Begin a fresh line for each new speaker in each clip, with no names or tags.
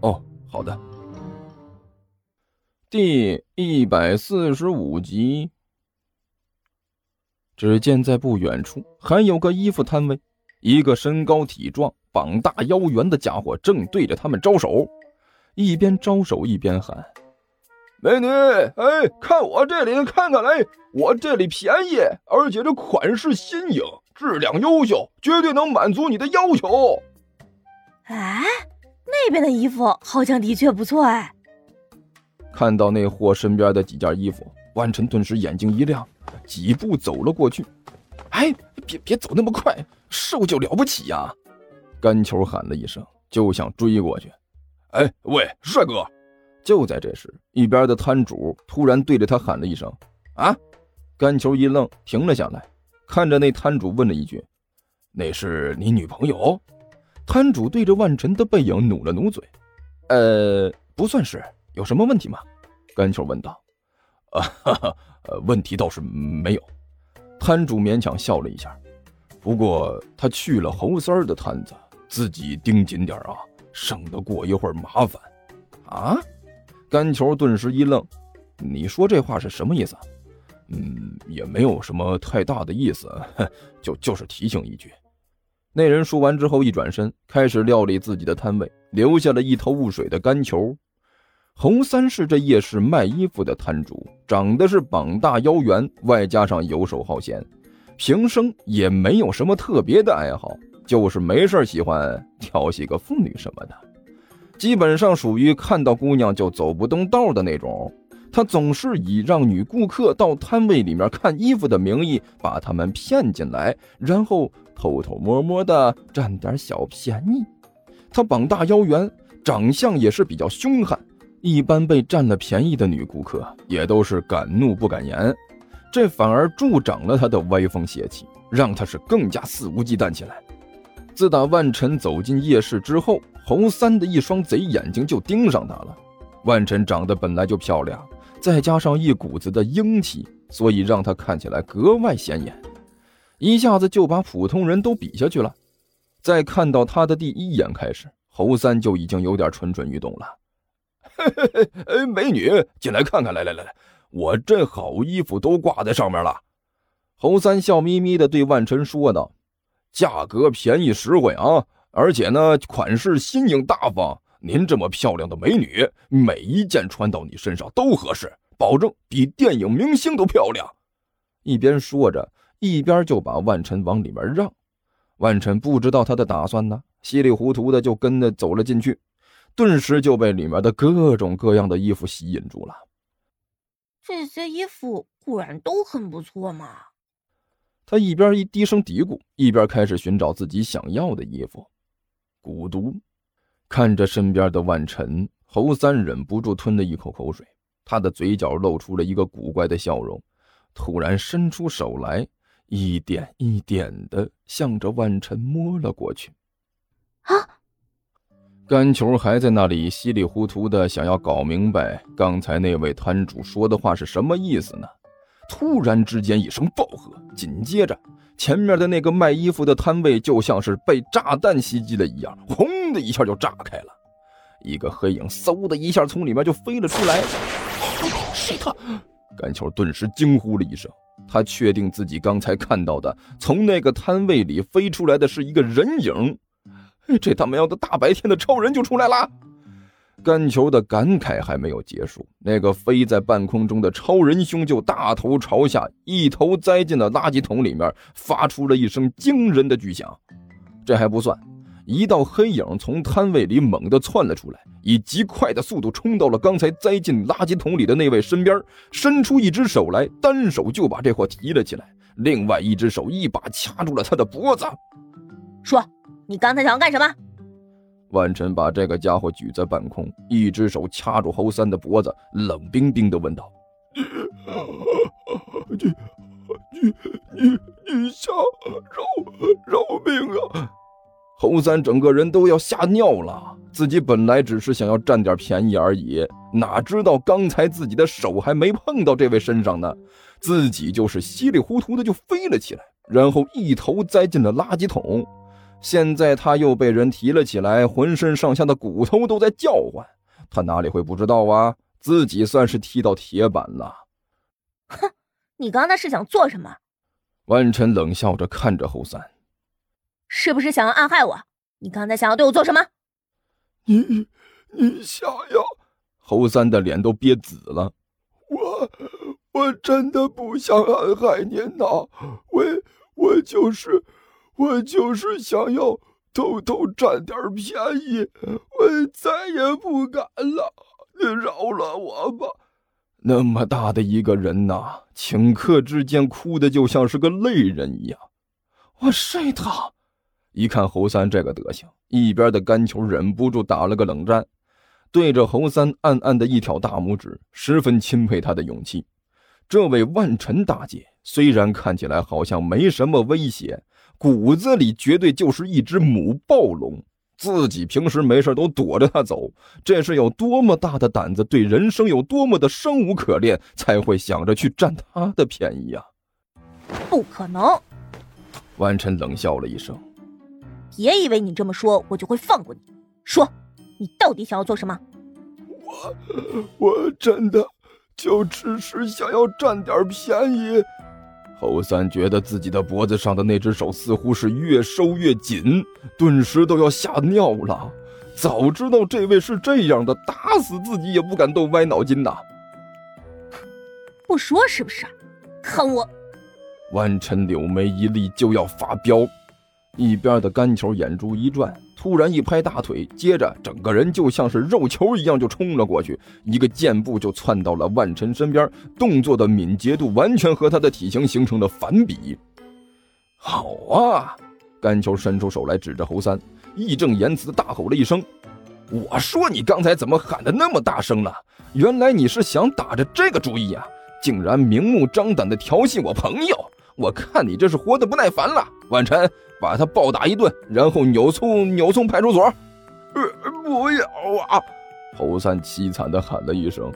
哦，好的。
第一百四十五集。只见在不远处还有个衣服摊位，一个身高体壮、膀大腰圆的家伙正对着他们招手，一边招手一边喊：“
美女，哎，看我这里，看看来，我这里便宜，而且这款式新颖，质量优秀，绝对能满足你的要求。”
哎，那边的衣服好像的确不错哎。
看到那货身边的几件衣服，万晨顿时眼睛一亮。几步走了过去，哎，别别走那么快，瘦就了不起呀！甘球喊了一声，就想追过去。
哎，喂，帅哥！
就在这时，一边的摊主突然对着他喊了一声：“啊！”甘球一愣，停了下来，看着那摊主问了一句：“那是你女朋友？”摊主对着万晨的背影努了努嘴：“呃，不算是，有什么问题吗？”甘球问道。
啊，哈哈，呃，问题倒是没有。
摊主勉强笑了一下，不过他去了侯三儿的摊子，自己盯紧点啊，省得过一会儿麻烦。啊！甘球顿时一愣，你说这话是什么意思？
嗯，也没有什么太大的意思，就就是提醒一句。
那人说完之后，一转身开始料理自己的摊位，留下了一头雾水的干球。洪三是这夜市卖衣服的摊主，长得是膀大腰圆，外加上游手好闲，平生也没有什么特别的爱好，就是没事喜欢调戏个妇女什么的，基本上属于看到姑娘就走不动道的那种。他总是以让女顾客到摊位里面看衣服的名义把他们骗进来，然后偷偷摸摸的占点小便宜。他膀大腰圆，长相也是比较凶悍。一般被占了便宜的女顾客也都是敢怒不敢言，这反而助长了他的歪风邪气，让他是更加肆无忌惮起来。自打万晨走进夜市之后，侯三的一双贼眼睛就盯上他了。万晨长得本来就漂亮，再加上一股子的英气，所以让他看起来格外显眼，一下子就把普通人都比下去了。在看到他的第一眼开始，侯三就已经有点蠢蠢欲动了。
嘿嘿嘿，哎，美女，进来看看，来来来来，我这好衣服都挂在上面了。
侯三笑眯眯的对万晨说道：“
价格便宜实惠啊，而且呢，款式新颖大方。您这么漂亮的美女，每一件穿到你身上都合适，保证比电影明星都漂亮。”
一边说着，一边就把万晨往里面让。万晨不知道他的打算呢，稀里糊涂的就跟着走了进去。顿时就被里面的各种各样的衣服吸引住了。
这些衣服果然都很不错嘛。
他一边一低声嘀咕，一边开始寻找自己想要的衣服。孤独，看着身边的万晨，侯三忍不住吞了一口口水。他的嘴角露出了一个古怪的笑容，突然伸出手来，一点一点的向着万晨摸了过去。
啊！
甘球还在那里稀里糊涂的想要搞明白刚才那位摊主说的话是什么意思呢？突然之间一声暴喝，紧接着前面的那个卖衣服的摊位就像是被炸弹袭击了一样，轰的一下就炸开了，一个黑影嗖的一下从里面就飞了出来。
是他！
甘球顿时惊呼了一声，他确定自己刚才看到的从那个摊位里飞出来的是一个人影。这他喵的大白天的超人就出来了！干球的感慨还没有结束，那个飞在半空中的超人兄就大头朝下，一头栽进了垃圾桶里面，发出了一声惊人的巨响。这还不算，一道黑影从摊位里猛地窜了出来，以极快的速度冲到了刚才栽进垃圾桶里的那位身边，伸出一只手来，单手就把这货提了起来，另外一只手一把掐住了他的脖子，
说。你刚才想要干什么？
万晨把这个家伙举在半空，一只手掐住侯三的脖子，冷冰冰地问道：“
你、你、你、你想饶饶命啊！”
侯三整个人都要吓尿了，自己本来只是想要占点便宜而已，哪知道刚才自己的手还没碰到这位身上呢，自己就是稀里糊涂的就飞了起来，然后一头栽进了垃圾桶。现在他又被人提了起来，浑身上下的骨头都在叫唤，他哪里会不知道啊？自己算是踢到铁板了。
哼，你刚才是想做什么？
万晨冷笑着看着侯三。
是不是想要暗害我？你刚才想要对我做什么？
你你想要？
侯三的脸都憋紫了。
我我真的不想暗害您呐，我我就是我就是想要偷偷占点便宜，我再也不敢了。你饶了我吧。
那么大的一个人呐，顷刻之间哭的就像是个泪人一样。我睡他。一看侯三这个德行，一边的甘球忍不住打了个冷战，对着侯三暗暗的一挑大拇指，十分钦佩他的勇气。这位万晨大姐虽然看起来好像没什么威胁，骨子里绝对就是一只母暴龙。自己平时没事都躲着他走，这是有多么大的胆子，对人生有多么的生无可恋，才会想着去占他的便宜啊！
不可能！
万晨冷笑了一声。
别以为你这么说，我就会放过你。说，你到底想要做什么？
我，我真的就只是想要占点便宜。
侯三觉得自己的脖子上的那只手似乎是越收越紧，顿时都要吓尿了。早知道这位是这样的，打死自己也不敢动歪脑筋呐。
不说是不是？看我！
万晨柳眉一立，就要发飙。一边的干球眼珠一转，突然一拍大腿，接着整个人就像是肉球一样就冲了过去，一个箭步就窜到了万晨身边，动作的敏捷度完全和他的体型形成了反比。好啊！干球伸出手来指着侯三，义正言辞大吼了一声：“我说你刚才怎么喊的那么大声呢？原来你是想打着这个主意啊！竟然明目张胆地调戏我朋友！我看你这是活得不耐烦了，万晨。”把他暴打一顿，然后扭送扭送派出所。
呃，不要啊！
侯三凄惨的喊了一声：“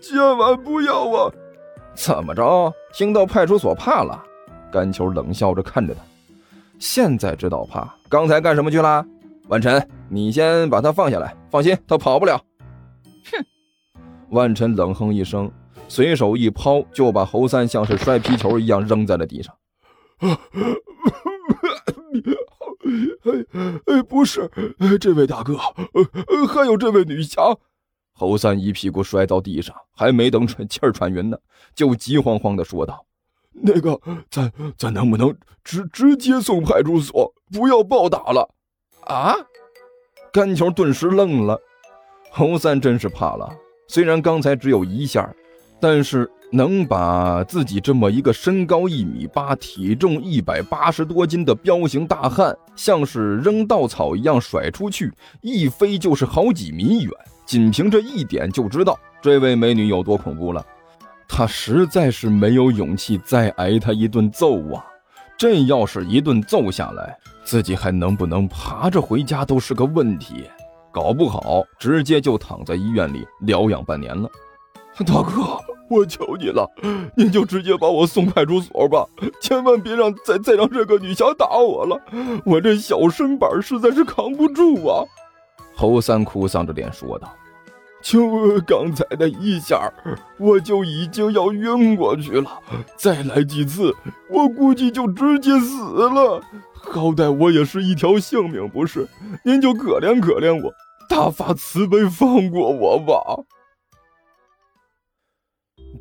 千万不要啊！”
怎么着？听到派出所怕了？甘球冷笑着看着他。现在知道怕，刚才干什么去了？万晨，你先把他放下来，放心，他跑不了。
哼！
万晨冷哼一声，随手一抛，就把侯三像是摔皮球一样扔在了地上。
哎哎，不是，这位大哥，还有这位女侠。
侯三一屁股摔到地上，还没等喘气儿喘匀呢，就急慌慌的说道：“
那个，咱咱能不能直直接送派出所，不要暴打了？”
啊！干球顿时愣了。侯三真是怕了，虽然刚才只有一下，但是。能把自己这么一个身高一米八、体重一百八十多斤的彪形大汉，像是扔稻草一样甩出去，一飞就是好几米远。仅凭这一点就知道这位美女有多恐怖了。他实在是没有勇气再挨他一顿揍啊！这要是一顿揍下来，自己还能不能爬着回家都是个问题，搞不好直接就躺在医院里疗养半年了。
大哥。我求你了，您就直接把我送派出所吧，千万别让再再让这个女侠打我了，我这小身板实在是扛不住啊！
侯三哭丧着脸说道：“
就刚才那一下，我就已经要晕过去了，再来几次，我估计就直接死了。好歹我也是一条性命，不是？您就可怜可怜我，大发慈悲放过我吧。”